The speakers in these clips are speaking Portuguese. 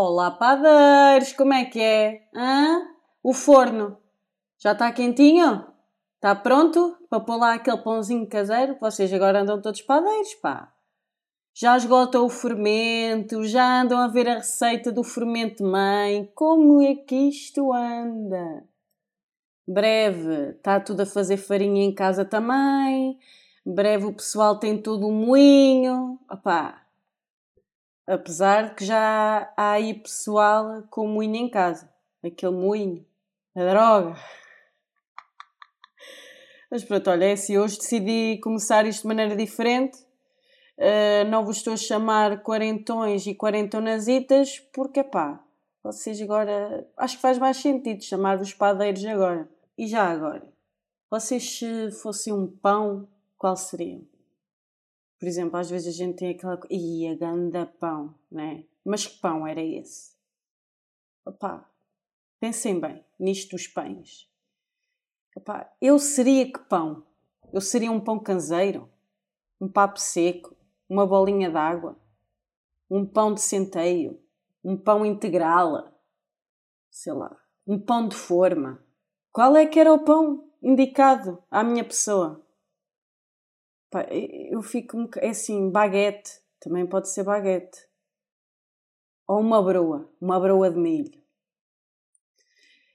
Olá, padeiros, como é que é? Hã? O forno já está quentinho? Está pronto para pôr lá aquele pãozinho caseiro? Vocês agora andam todos padeiros, pá. Já esgotam o fermento, já andam a ver a receita do fermento mãe. Como é que isto anda? Breve, está tudo a fazer farinha em casa também. Breve o pessoal tem todo o moinho. Opá, Apesar de que já há aí pessoal com moinho em casa. Aquele moinho. A droga. Mas pronto, olha, é assim, hoje decidi começar isto de maneira diferente. Uh, não vos estou a chamar quarentões e quarentonazitas, porque pá, vocês agora. Acho que faz mais sentido chamar-vos padeiros agora. E já agora? Vocês, se fossem um pão, qual seriam? Por exemplo, às vezes a gente tem aquela ia ganda pão, né? Mas que pão era esse? Opá, pensem bem nisto dos pães. Opá, eu seria que pão? Eu seria um pão caseiro? Um papo seco? Uma bolinha d'água? Um pão de centeio? Um pão integral? Sei lá, um pão de forma? Qual é que era o pão indicado à minha pessoa? Eu fico é assim, baguete, também pode ser baguete. Ou uma broa, uma broa de milho.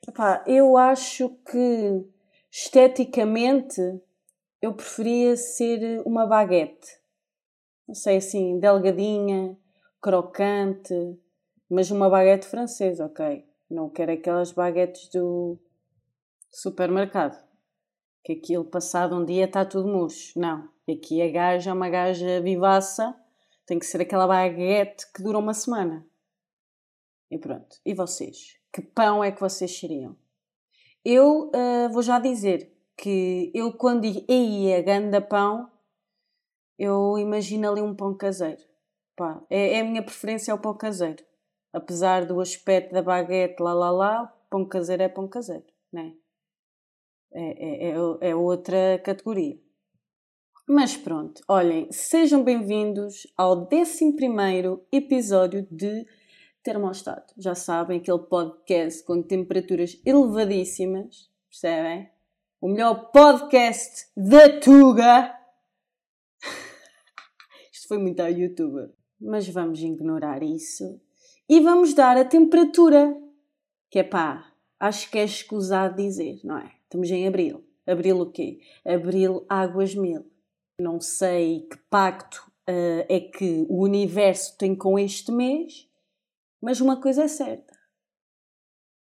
Epá, eu acho que esteticamente eu preferia ser uma baguete. Não sei assim, delgadinha, crocante, mas uma baguete francesa, ok? Não quero aquelas baguetes do supermercado. Que aquilo passado um dia está tudo murcho. Não. Aqui a gaja é uma gaja vivaça, tem que ser aquela baguete que dura uma semana. E pronto. E vocês? Que pão é que vocês seriam? Eu uh, vou já dizer que eu, quando digo ei, a ganda pão, eu imagino ali um pão caseiro. Pá, é, é a minha preferência ao pão caseiro. Apesar do aspecto da baguete, lá lá lá, pão caseiro é pão caseiro, né? É, é, é, é outra categoria. Mas pronto, olhem, sejam bem-vindos ao 11 episódio de Termostato. Já sabem, aquele podcast com temperaturas elevadíssimas, percebem? O melhor podcast da Tuga. Isto foi muito ao youtuber. Mas vamos ignorar isso e vamos dar a temperatura. Que é pá, acho que é escusado dizer, não é? Estamos em abril. Abril o quê? Abril águas mil. Não sei que pacto uh, é que o universo tem com este mês, mas uma coisa é certa: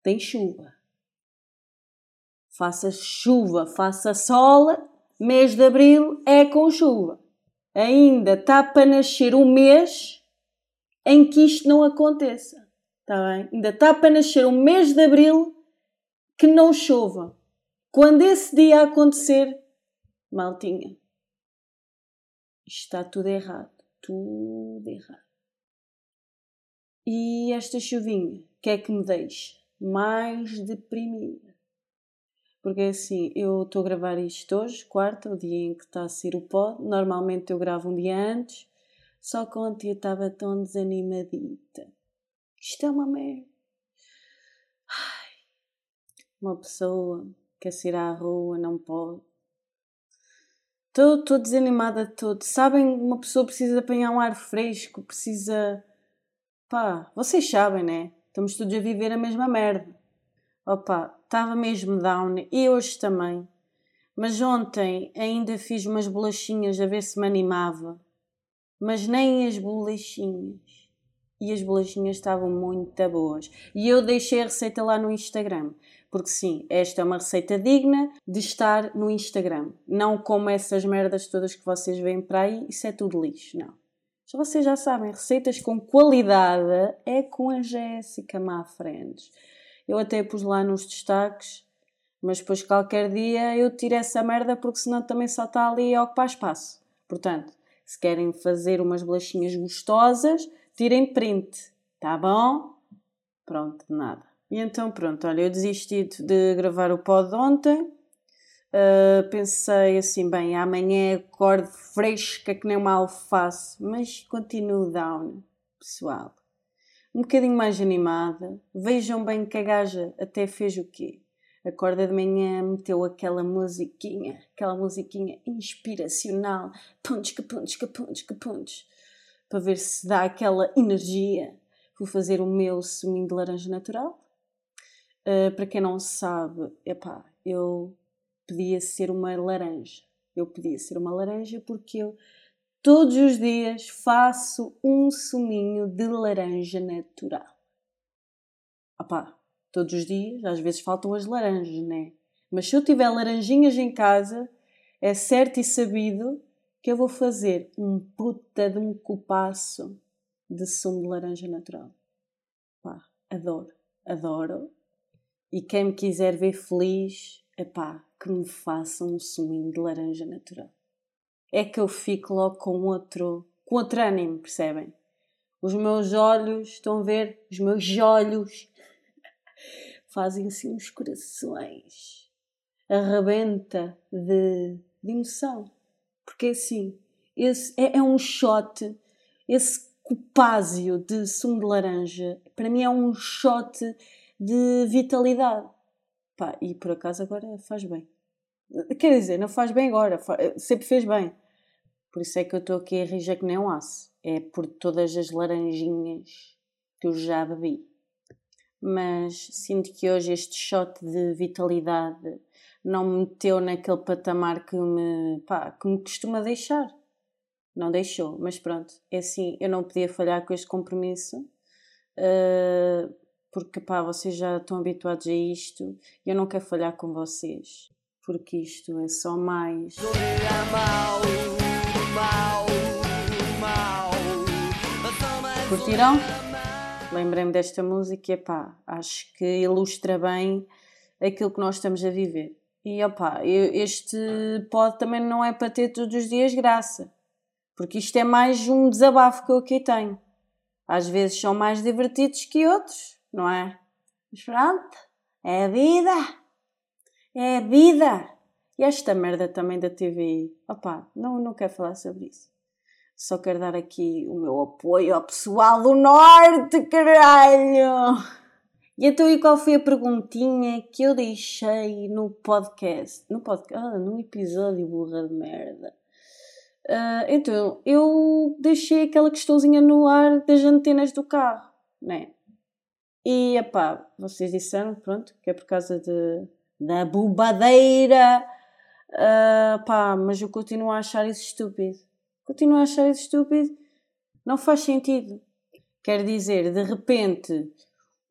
tem chuva. Faça chuva, faça sol, mês de abril é com chuva. Ainda está para nascer um mês em que isto não aconteça. Está bem? Ainda está para nascer um mês de abril que não chova. Quando esse dia acontecer, maltinha, está tudo errado. Tudo errado. E esta chuvinha, que é que me deixa mais deprimida? Porque é assim, eu estou a gravar isto hoje, quarta, o dia em que está a ser o pod. Normalmente eu gravo um dia antes, só que ontem eu estava tão desanimadita. Isto é uma merda. Ai, uma pessoa quer sair à rua, não pode. Estou desanimada de todo. Sabem, uma pessoa precisa apanhar um ar fresco, precisa. Pá, vocês sabem, né? Estamos todos a viver a mesma merda. Opa, estava mesmo down e hoje também. Mas ontem ainda fiz umas bolachinhas a ver se me animava. Mas nem as bolachinhas. E as bolachinhas estavam muito boas. E eu deixei a receita lá no Instagram. Porque sim, esta é uma receita digna de estar no Instagram. Não como essas merdas todas que vocês veem para aí, isso é tudo lixo, não. Já vocês já sabem, receitas com qualidade é com a Jéssica Mafrendes. Eu até pus lá nos destaques, mas depois qualquer dia eu tiro essa merda porque senão também só está ali a ocupar espaço. Portanto, se querem fazer umas bolachinhas gostosas, tirem print, tá bom? Pronto, nada. E então pronto, olha, eu desisti de gravar o pod ontem. Uh, pensei assim, bem, amanhã acordo fresca que nem uma alface, mas continuo down, pessoal. um bocadinho mais animada. Vejam bem que a gaja até fez o quê? Acorda de manhã, meteu aquela musiquinha, aquela musiquinha inspiracional, punch que punch que punch que punch, para ver se dá aquela energia. Vou fazer o meu suminho de laranja natural. Uh, para quem não sabe, epá, eu podia ser uma laranja. Eu podia ser uma laranja porque eu todos os dias faço um suminho de laranja natural. Epá, todos os dias, às vezes faltam as laranjas, né? Mas se eu tiver laranjinhas em casa, é certo e sabido que eu vou fazer um puta de um copaço de sumo de laranja natural. Pá, adoro, adoro. E quem me quiser ver feliz, epá, que me faça um suminho de laranja natural. É que eu fico logo com outro, com outro ânimo, percebem? Os meus olhos, estão a ver? Os meus olhos fazem assim uns corações. Arrebenta de, de emoção. Porque assim, esse é, é um shot, esse copásio de sumo de laranja, para mim é um shot de vitalidade. Pá, e por acaso agora faz bem. Quer dizer, não faz bem agora, sempre fez bem. Por isso é que eu estou aqui a rir que nem um aço. É por todas as laranjinhas que eu já bebi. Mas sinto que hoje este shot de vitalidade não me meteu naquele patamar que me, pá, que me costuma deixar. Não deixou, mas pronto, é assim, eu não podia falhar com este compromisso. Uh, porque pá, vocês já estão habituados a isto e eu não quero falhar com vocês, porque isto é só mais. Curtiram? Lembrei-me desta música e pá, acho que ilustra bem aquilo que nós estamos a viver. E opá, este pode também não é para ter todos os dias graça, porque isto é mais um desabafo que eu aqui tenho. Às vezes são mais divertidos que outros, não é? Mas pronto, é a vida. É a vida. E esta merda também da TV. Opá, não, não quero falar sobre isso. Só quero dar aqui o meu apoio ao pessoal do Norte, caralho! E então, e qual foi a perguntinha que eu deixei no podcast? No podcast? Ah, no episódio burra de merda. Uh, então, eu deixei aquela questãozinha no ar das antenas do carro, né? E, epá, vocês disseram, pronto, que é por causa de, da bobadeira. Uh, pá, mas eu continuo a achar isso estúpido. Continuo a achar isso estúpido. Não faz sentido. Quer dizer, de repente,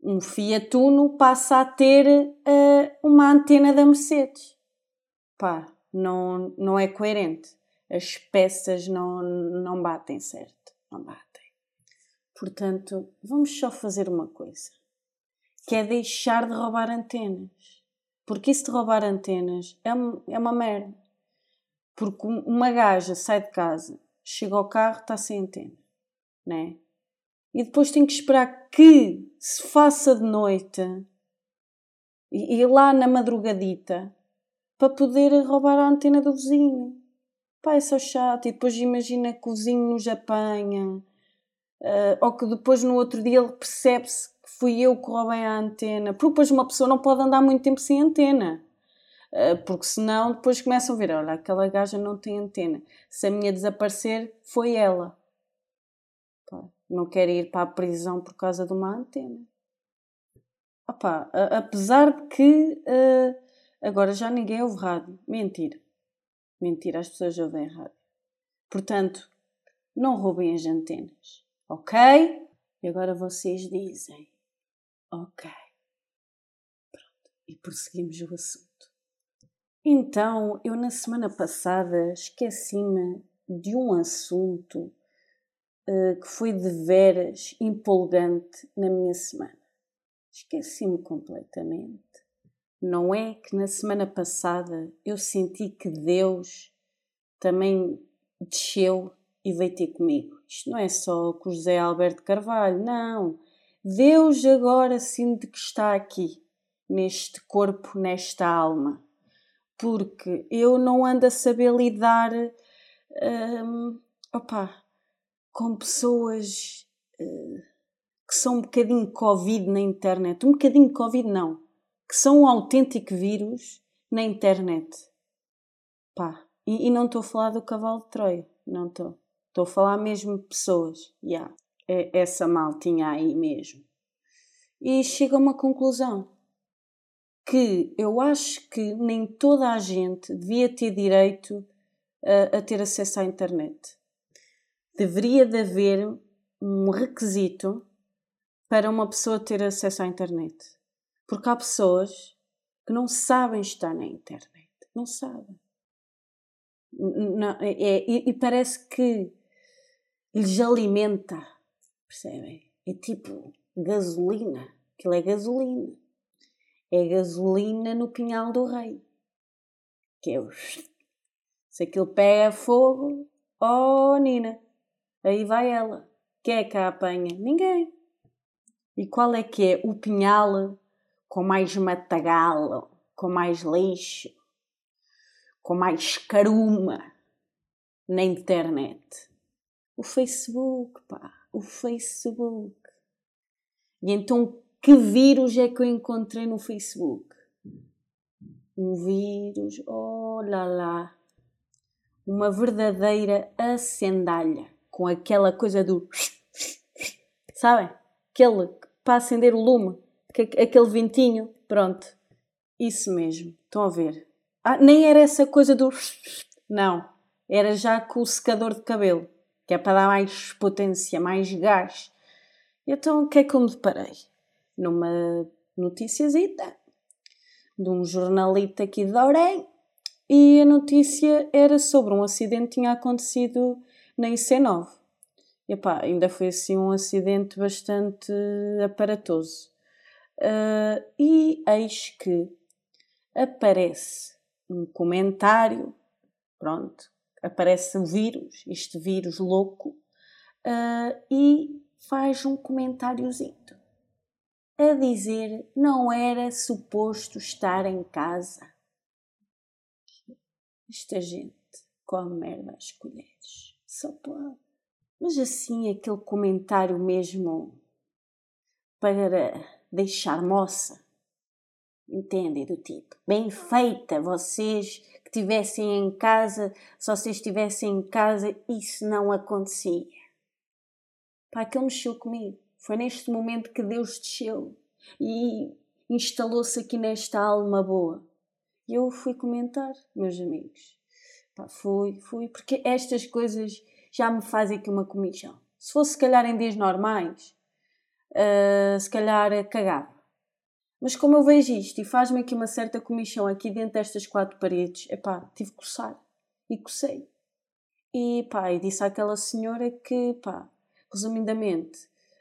um Fiat Uno passa a ter uh, uma antena da Mercedes. Pá, não, não é coerente. As peças não, não batem certo. Não batem. Portanto, vamos só fazer uma coisa que é deixar de roubar antenas. Porque isso de roubar antenas é, é uma merda. Porque uma gaja sai de casa, chega ao carro, está sem antena, né? E depois tem que esperar que se faça de noite e ir lá na madrugadita para poder roubar a antena do vizinho. Pá, é só chato. E depois imagina que o vizinho nos apanha. Uh, ou que depois no outro dia ele percebe-se fui eu que roubei a antena. Porque depois uma pessoa não pode andar muito tempo sem antena. Eh, porque senão depois começam a ver, olha, aquela gaja não tem antena. Se a minha desaparecer, foi ela. não quero ir para a prisão por causa de uma antena. Opa, apesar de que uh, agora já ninguém ouve rádio. Mentira. Mentira, as pessoas ouvem rádio. Portanto, não roubem as antenas. Ok? E agora vocês dizem. Ok. Pronto. E prosseguimos o assunto. Então, eu na semana passada esqueci-me de um assunto uh, que foi de veras empolgante na minha semana. Esqueci-me completamente. Não é que na semana passada eu senti que Deus também desceu e veio ter comigo. Isto não é só com José Alberto Carvalho, não. Deus agora sinto que está aqui, neste corpo, nesta alma, porque eu não ando a saber lidar um, opa, com pessoas uh, que são um bocadinho Covid na internet. Um bocadinho Covid não. Que são um autêntico vírus na internet. Pá. E, e não estou a falar do cavalo de Troia. Não estou. Estou a falar mesmo de pessoas. Yeah. É essa maltinha aí mesmo. E chego a uma conclusão. Que eu acho que nem toda a gente devia ter direito a, a ter acesso à internet. Deveria de haver um requisito para uma pessoa ter acesso à internet. Porque há pessoas que não sabem estar na internet. Não sabem. Não, é, é, e parece que lhes alimenta. Percebem? É tipo gasolina. Aquilo é gasolina. É gasolina no pinhal do rei. Que é o. Se aquilo pega fogo, oh Nina, aí vai ela. Quem é que a apanha? Ninguém. E qual é que é o pinhal com mais matagal, com mais lixo, com mais caruma na internet? O Facebook, pá, o Facebook. E então, que vírus é que eu encontrei no Facebook? Um vírus, oh lá lá, uma verdadeira acendalha com aquela coisa do. Sabem? Aquele para acender o lume, aquele ventinho. Pronto. Isso mesmo. Estão a ver? Ah, nem era essa coisa do. Não. Era já com o secador de cabelo, que é para dar mais potência, mais gás. Então, o que é que eu me deparei? Numa noticiazita de um jornalista aqui de Orem e a notícia era sobre um acidente que tinha acontecido na IC9. E, epá, ainda foi assim um acidente bastante aparatoso. Uh, e eis que aparece um comentário, pronto, aparece o vírus, este vírus louco, uh, e faz um comentáriozinho a dizer não era suposto estar em casa. Esta gente come merda às colheres. Só pode. Mas assim, aquele comentário mesmo para deixar moça. Entendem? Do tipo, bem feita, vocês estivessem em casa, se vocês estivessem em casa, isso não acontecia. Pá, aquilo mexeu comigo. Foi neste momento que Deus desceu e instalou-se aqui nesta alma boa. E eu fui comentar, meus amigos. Pá, fui, fui, porque estas coisas já me fazem aqui uma comissão. Se fosse, se calhar, em dias normais, uh, se calhar cagava. Mas como eu vejo isto e faz-me aqui uma certa comissão aqui dentro destas quatro paredes, epá, tive que coçar. E cocei. E pá, e disse àquela senhora que, pá, resumidamente,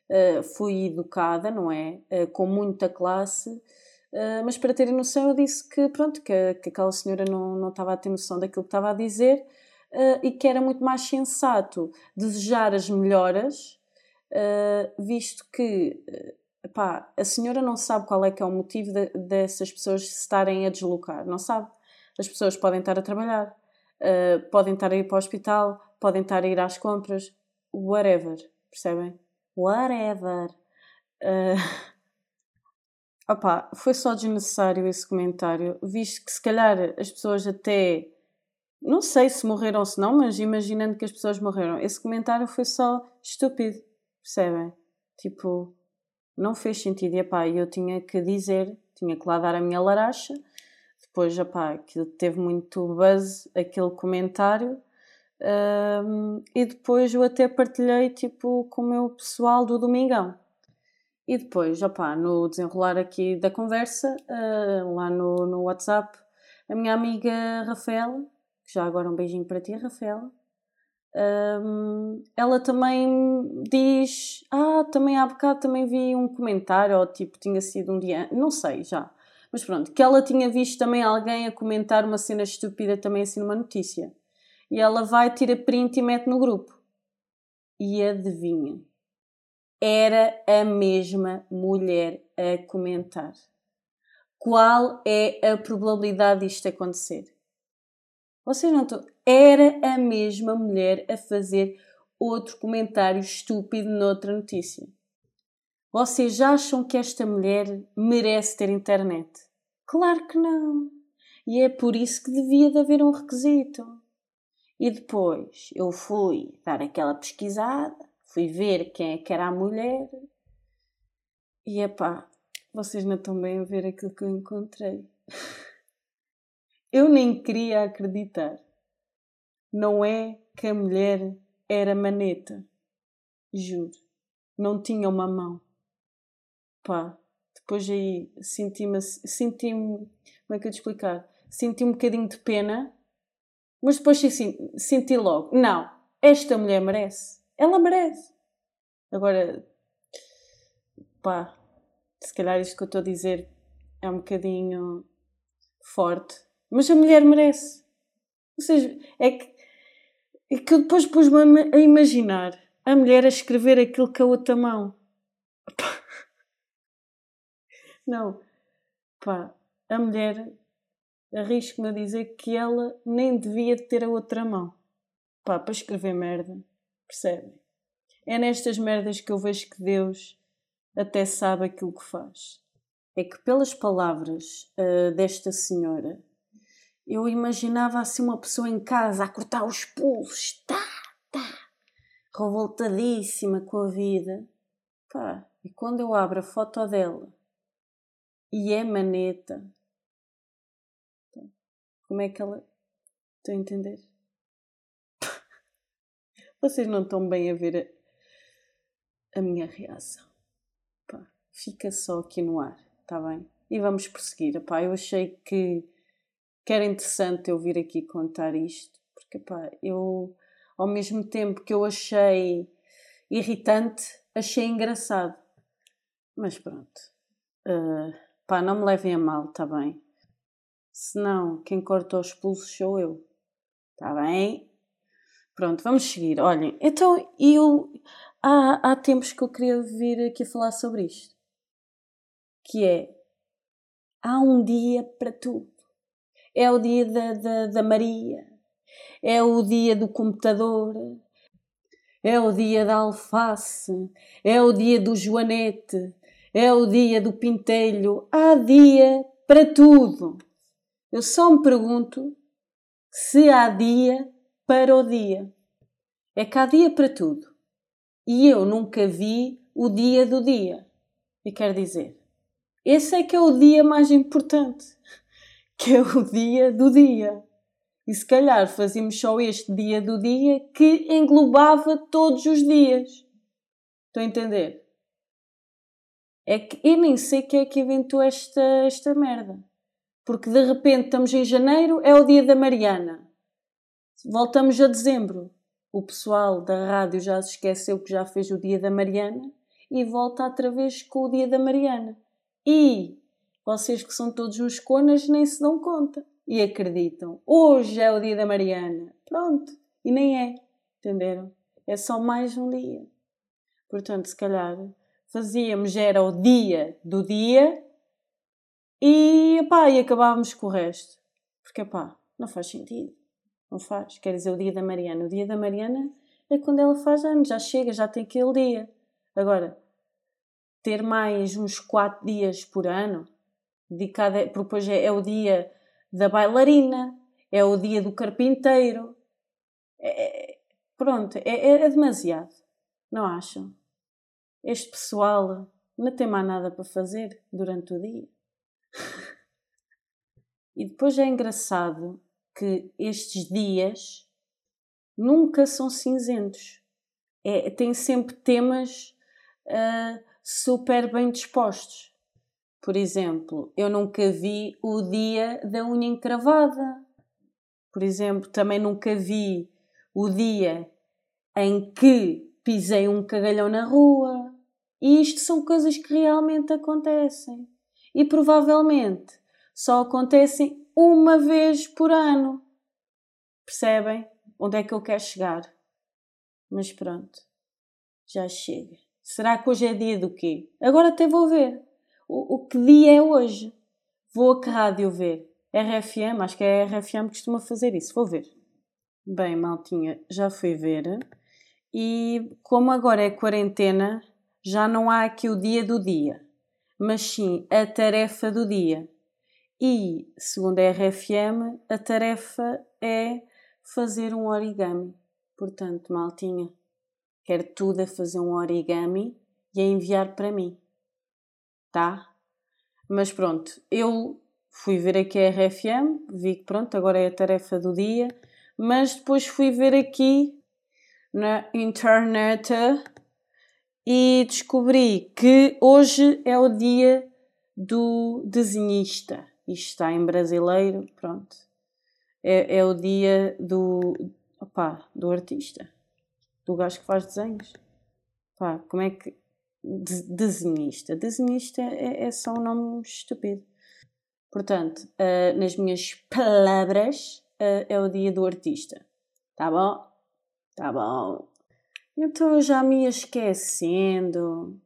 uh, fui educada, não é? Uh, com muita classe, Uh, mas para terem noção, eu disse que, pronto, que, que aquela senhora não, não estava a ter noção daquilo que estava a dizer e que era muito mais sensato desejar as melhoras, visto que a senhora não sabe qual é que é o motivo de, dessas pessoas se estarem a deslocar, não sabe. As pessoas podem estar a trabalhar, podem estar a ir para o hospital, podem estar a ir às compras, whatever, percebem? Whatever. Uh, Opa, foi só desnecessário esse comentário, visto que se calhar as pessoas até. Não sei se morreram ou se não, mas imaginando que as pessoas morreram, esse comentário foi só estúpido, percebem? Tipo, não fez sentido. E epá, eu tinha que dizer, tinha que lá dar a minha laracha. Depois, epá, que teve muito buzz aquele comentário. Um, e depois eu até partilhei tipo com o meu pessoal do Domingão e depois, opá, no desenrolar aqui da conversa, uh, lá no, no WhatsApp, a minha amiga Rafaela, que já agora um beijinho para ti, Rafaela, um, ela também diz: Ah, também há bocado também vi um comentário, ou tipo, tinha sido um dia, não sei já, mas pronto, que ela tinha visto também alguém a comentar uma cena estúpida também assim numa notícia. E ela vai, tira print e mete no grupo. E adivinha? era a mesma mulher a comentar. Qual é a probabilidade disto acontecer? Vocês não estão. Era a mesma mulher a fazer outro comentário estúpido noutra notícia. Vocês acham que esta mulher merece ter internet? Claro que não. E é por isso que devia de haver um requisito. E depois eu fui dar aquela pesquisada, fui ver quem é que era a mulher. E epá, vocês não estão bem a ver aquilo que eu encontrei. Eu nem queria acreditar. Não é que a mulher era maneta. Juro. Não tinha uma mão. Pá, depois aí senti-me. Senti-me. Como é que eu te explicar? Senti um bocadinho de pena, mas depois assim, senti logo: não, esta mulher merece. Ela merece. Agora, pá, se calhar isto que eu estou a dizer é um bocadinho forte, mas a mulher merece. Ou seja, é que, é que eu depois pus-me a imaginar a mulher a escrever aquilo com a outra mão. Não, pá, a mulher arrisco-me a dizer que ela nem devia ter a outra mão. Pá, para escrever merda, percebem? É nestas merdas que eu vejo que Deus até sabe aquilo que faz. É que pelas palavras uh, desta senhora eu imaginava assim uma pessoa em casa a cortar os pulsos, tá, tá, revoltadíssima com a vida. Pá, e quando eu abro a foto dela e é maneta, como é que ela. Estão a entender? Vocês não estão bem a ver a, a minha reação. Pá, fica só aqui no ar, está bem? E vamos prosseguir. Pá, eu achei que que era interessante eu vir aqui contar isto, porque pá, eu, ao mesmo tempo que eu achei irritante, achei engraçado. Mas pronto, uh, pá, não me levem a mal, tá bem? Senão, quem corta os pulsos sou eu, tá bem? Pronto, vamos seguir. Olhem, então eu. Há, há tempos que eu queria vir aqui falar sobre isto. Que é. Há um dia para tudo é o dia da, da, da Maria, é o dia do computador, é o dia da alface, é o dia do joanete, é o dia do pintelho, há dia para tudo. Eu só me pergunto se há dia para o dia. É que há dia para tudo. E eu nunca vi o dia do dia. E quer dizer, esse é que é o dia mais importante que é o dia do dia. E se calhar fazíamos só este dia do dia que englobava todos os dias. Estão a entender? É que eu nem sei quem é que inventou esta, esta merda. Porque de repente estamos em janeiro, é o dia da Mariana. Voltamos a dezembro. O pessoal da rádio já se esqueceu que já fez o dia da Mariana e volta outra vez com o dia da Mariana. E vocês que são todos uns conas nem se dão conta e acreditam. Hoje é o dia da Mariana. Pronto. E nem é. Entenderam? É só mais um dia. Portanto, se calhar fazíamos, era o dia do dia e, pá, e acabávamos com o resto. Porque, pá, não faz sentido. Não faz. Quer dizer, o dia da Mariana. O dia da Mariana é quando ela faz anos. Já chega, já tem aquele dia. Agora, ter mais uns quatro dias por ano dedicada, porque depois é, é, o dia da bailarina, é o dia do carpinteiro. É, é pronto, é, é, é demasiado, não acham? Este pessoal não tem mais nada para fazer durante o dia. e depois é engraçado que estes dias nunca são cinzentos. É, tem sempre temas uh, super bem dispostos. Por exemplo, eu nunca vi o dia da unha encravada. Por exemplo, também nunca vi o dia em que pisei um cagalhão na rua. E isto são coisas que realmente acontecem. E provavelmente só acontecem uma vez por ano. Percebem onde é que eu quero chegar? Mas pronto, já chega. Será que hoje é dia do quê? Agora até vou ver o, o que dia é hoje. Vou a que rádio ver? RFM, acho que é a RFM que costuma fazer isso, vou ver. Bem, maltinha, já fui ver. E como agora é quarentena, já não há aqui o dia do dia, mas sim a tarefa do dia. E, segundo a RFM, a tarefa é fazer um origami. Portanto, maltinha, quero tudo a fazer um origami e a enviar para mim. Tá? Mas pronto, eu fui ver aqui a RFM, vi que pronto, agora é a tarefa do dia, mas depois fui ver aqui na internet e descobri que hoje é o dia do desenhista. Isto está em brasileiro, pronto. É, é o dia do, opá, do artista, do gajo que faz desenhos. Pá, como é que. De, desenhista. Desenhista é, é só um nome estúpido. Portanto, uh, nas minhas palavras, uh, é o dia do artista. Tá bom? Tá bom. Então eu já me esquecendo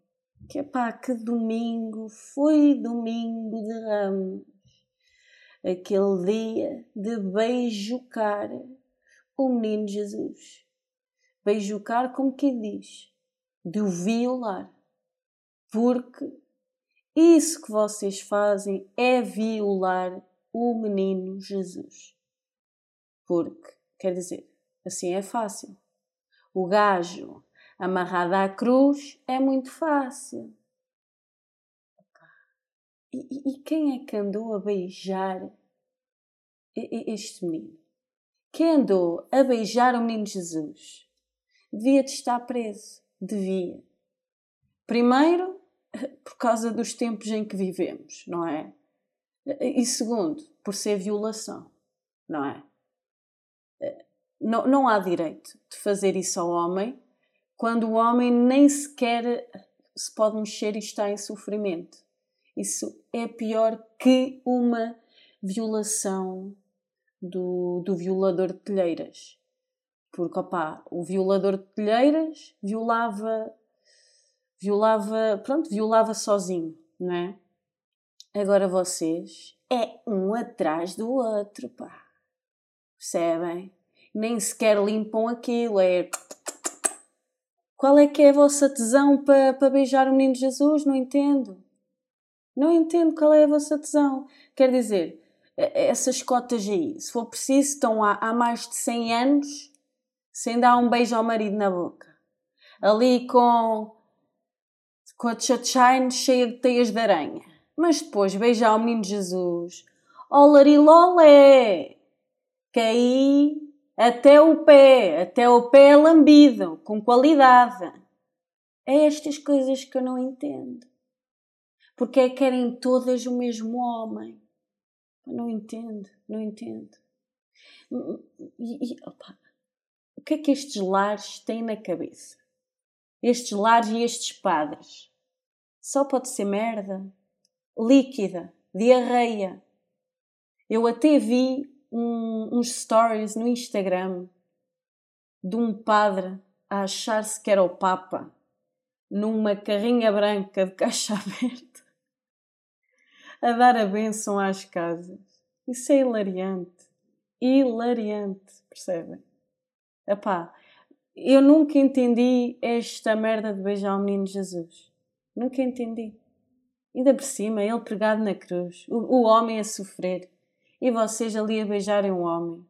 que pá, que domingo foi domingo de ramos. Aquele dia de beijocar o menino Jesus. Beijocar como quem diz, de o violar. Porque isso que vocês fazem é violar o menino Jesus. Porque, quer dizer, assim é fácil. O gajo amarrado à cruz é muito fácil. E, e, quem é que andou a beijar este menino? Quem andou a beijar o menino Jesus? Devia de estar preso. Devia. Primeiro, por causa dos tempos em que vivemos, não é? E segundo, por ser violação, não é? Não, não há direito de fazer isso ao homem quando o homem nem sequer se pode mexer e está em sofrimento. Isso é pior que uma violação do, do violador de telheiras. Porque, opá, o violador de telheiras violava, violava, pronto, violava sozinho, não é? Agora vocês é um atrás do outro, pá. Percebem? nem sequer limpam aquilo. É. Qual é que é a vossa tesão para, para beijar o menino Jesus? Não entendo. Não entendo qual é a vossa tesão. Quer dizer, essas cotas aí, se for preciso, estão há, há mais de 100 anos sem dar um beijo ao marido na boca. Ali com, com a shine cheia de teias de aranha. Mas depois beijar o menino Jesus. Olarilolé! Que aí até o pé, até o pé lambido, com qualidade. É estas coisas que eu não entendo. Porque é que querem todas o mesmo homem? Eu não entendo, não entendo. E, e, opa, o que é que estes lares têm na cabeça? Estes lares e estes padres? Só pode ser merda, líquida, diarreia. Eu até vi um, uns stories no Instagram de um padre a achar-se que era o Papa numa carrinha branca de caixa aberta a dar a bênção às casas. Isso é hilariante. Hilariante, percebem? Epá, eu nunca entendi esta merda de beijar o menino Jesus. Nunca entendi. Ainda por cima, ele pregado na cruz, o, o homem a sofrer e vocês ali a beijarem um homem.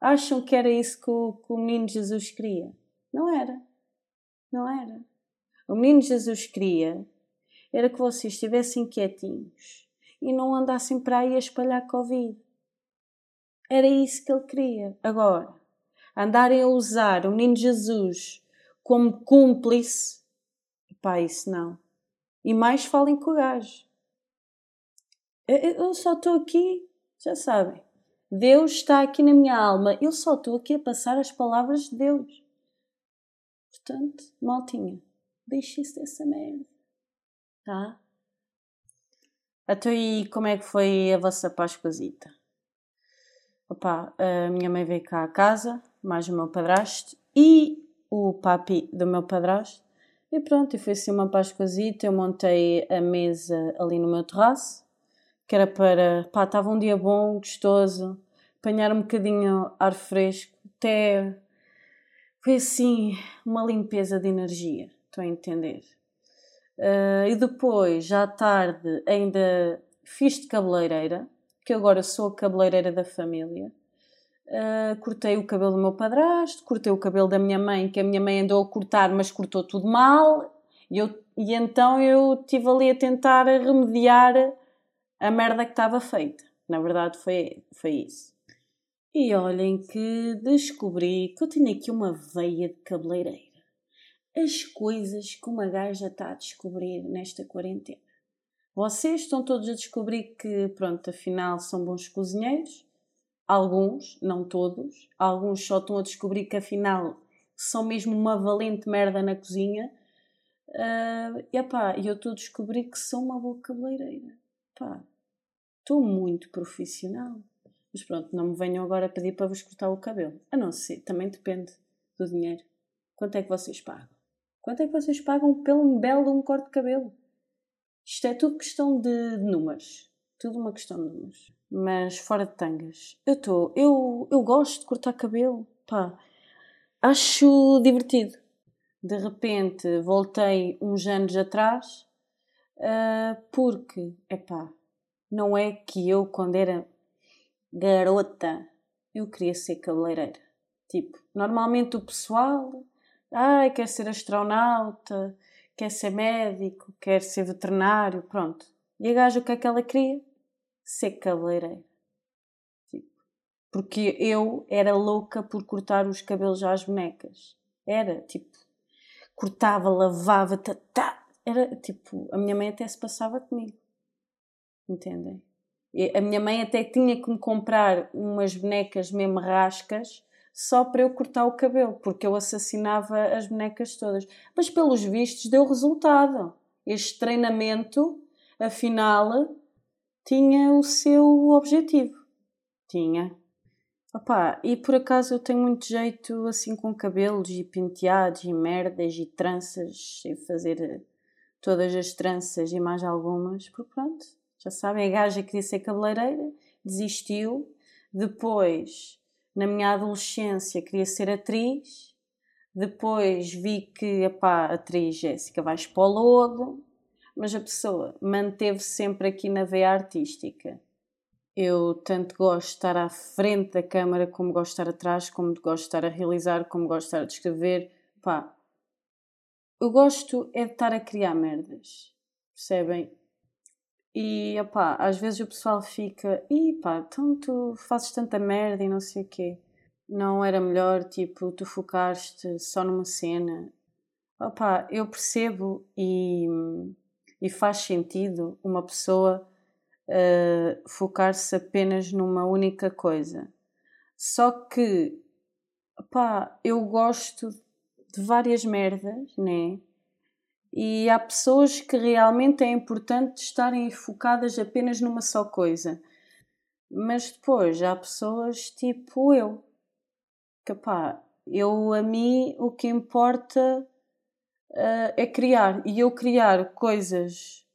Acham que era isso que o, que o menino Jesus queria? Não era. Não era. O menino Jesus queria era que vocês estivessem quietinhos e não andassem para aí a espalhar Covid. Era isso que ele queria. Agora, andarem a usar o menino Jesus como cúmplice, pá, isso não. E mais falem com o gajo. Eu só estou aqui já sabem. Deus está aqui na minha alma. Eu só estou aqui a passar as palavras de Deus. Portanto, maltinha, deixe isso dessa merda. Tá? Até aí, como é que foi a vossa Páscoazita? Opa, a minha mãe veio cá a casa, mais o meu padrasto e o papi do meu padrasto. E pronto, e foi assim uma Páscoazita. Eu montei a mesa ali no meu terraço que era para, pá, estava um dia bom, gostoso, apanhar um bocadinho ar fresco, até foi assim uma limpeza de energia, estou a entender. Uh, e depois, já à tarde, ainda fiz de cabeleireira, que agora sou a cabeleireira da família. Uh, cortei o cabelo do meu padrasto, cortei o cabelo da minha mãe, que a minha mãe andou a cortar, mas cortou tudo mal. E, eu, e então eu estive ali a tentar remediar a merda que estava feita. Na verdade, foi, foi isso. E olhem que descobri que eu tinha aqui uma veia de cabeleireira. As coisas que uma gaja está a descobrir nesta quarentena. Vocês estão todos a descobrir que, pronto, afinal são bons cozinheiros. Alguns, não todos. Alguns só estão a descobrir que, afinal, são mesmo uma valente merda na cozinha. Uh, e eu estou a descobrir que sou uma boa cabeleireira. Pá, estou muito profissional. Mas pronto, não me venham agora pedir para vos cortar o cabelo. A não ser, também depende do dinheiro. Quanto é que vocês pagam? Quanto é que vocês pagam pelo um belo um corte de cabelo? Isto é tudo questão de números. Tudo uma questão de números. Mas fora de tangas. Eu estou. Eu, eu gosto de cortar cabelo. Pá. Acho divertido. De repente voltei uns anos atrás. Uh, porque, epá, não é que eu, quando era garota, eu queria ser cabeleireira. Tipo, normalmente o pessoal, ai, quer ser astronauta, quer ser médico, quer ser veterinário, pronto. E a gaja o que é que ela queria? Ser cabeleireira. Tipo, porque eu era louca por cortar os cabelos às bonecas. Era, tipo, cortava, lavava, tá, tá. Era, tipo, a minha mãe até se passava comigo. Entendem? A minha mãe até tinha que me comprar umas bonecas mesmo rascas só para eu cortar o cabelo, porque eu assassinava as bonecas todas. Mas pelos vistos deu resultado. Este treinamento, afinal, tinha o seu objetivo. Tinha. Opa, e por acaso eu tenho muito jeito assim com cabelos e penteados e merdas e tranças, e fazer todas as tranças e mais algumas, porque pronto, já sabem, a gaja queria ser cabeleireira, desistiu. Depois, na minha adolescência, queria ser atriz. Depois vi que epá, atriz Jéssica vais para o lodo, mas a pessoa manteve sempre aqui na veia artística. Eu tanto gosto de estar à frente da câmara, como gosto de estar atrás, como gosto de estar a realizar, como gosto de estar a descrever. Pá, eu gosto é de estar a criar merdas, percebem? E opá, às vezes o pessoal fica, e pá, então tu fazes tanta merda e não sei o quê. Não era melhor, tipo, tu focaste só numa cena? Opá, eu percebo e, e faz sentido uma pessoa uh, focar-se apenas numa única coisa. Só que, opá, eu gosto de várias merdas, né? E há pessoas que realmente é importante estarem focadas apenas numa só coisa. Mas depois há pessoas tipo eu, que pá, eu a mim o que importa uh, é criar. E eu criar coisas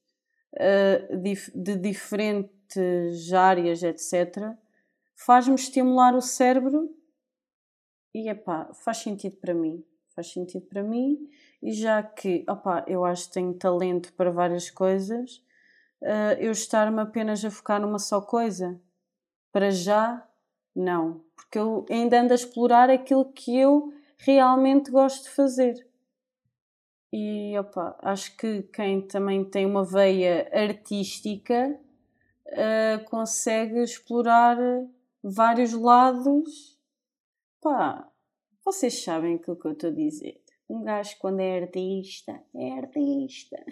uh, de diferentes áreas, etc., faz-me estimular o cérebro e epá, faz sentido para mim. Faz sentido para mim e já que, opá, eu acho que tenho talento para várias coisas, uh, eu estar-me apenas a focar numa só coisa, para já, não. Porque eu ainda ando a explorar aquilo que eu realmente gosto de fazer. E, opá, acho que quem também tem uma veia artística uh, consegue explorar vários lados. Pá, vocês sabem aquilo que eu estou a dizer. Um gajo, quando é artista, é artista.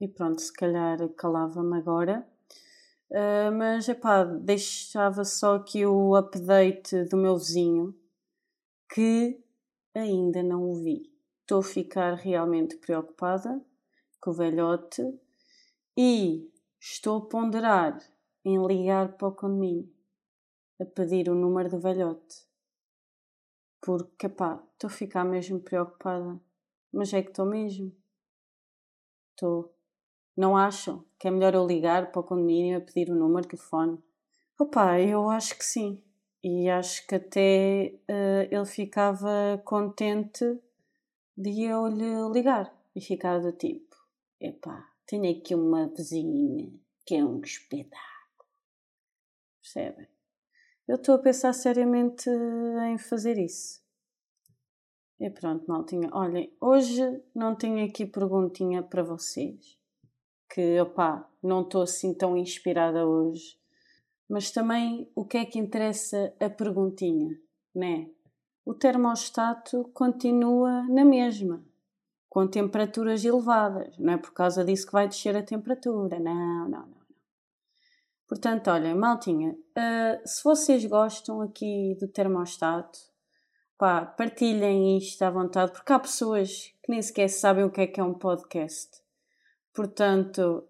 E pronto, se calhar calava-me agora. Uh, mas, epá, deixava só aqui o update do meu vizinho, que ainda não o vi. Estou a ficar realmente preocupada com o velhote e estou a ponderar em ligar para o condomínio a pedir o número do velhote porque, pá, estou a ficar mesmo preocupada. Mas é que estou mesmo. Estou. Não acham que é melhor eu ligar para o condomínio a pedir o número de telefone? Opa, eu acho que sim. E acho que até uh, ele ficava contente de eu lhe ligar. e ficar do tipo: epá, tenho aqui uma vizinha que é um espetáculo. Percebem? Eu estou a pensar seriamente em fazer isso. E pronto, maltinha. Olhem, hoje não tenho aqui perguntinha para vocês. Que, opá, não estou assim tão inspirada hoje. Mas também o que é que interessa a perguntinha, né? O termostato continua na mesma, com temperaturas elevadas. Não é por causa disso que vai descer a temperatura. Não, não, não. Portanto, olhem, maltinha, uh, se vocês gostam aqui do termostato, pá, partilhem isto à vontade, porque há pessoas que nem sequer sabem o que é que é um podcast. Portanto,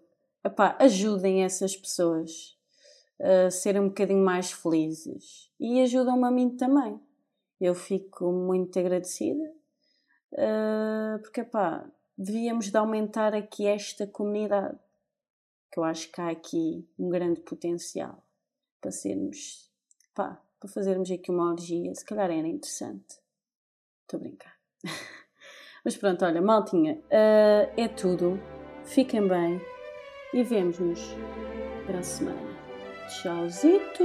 ajudem essas pessoas a serem um bocadinho mais felizes e ajudam-me a mim também. Eu fico muito agradecida uh, porque epá, devíamos de aumentar aqui esta comunidade que eu acho que há aqui um grande potencial para sermos pá, para fazermos aqui uma orgia, se calhar era interessante. Estou a brincar. Mas pronto, olha, maltinha, uh, é tudo. Fiquem bem e vemos-nos para a semana. Tchauzito!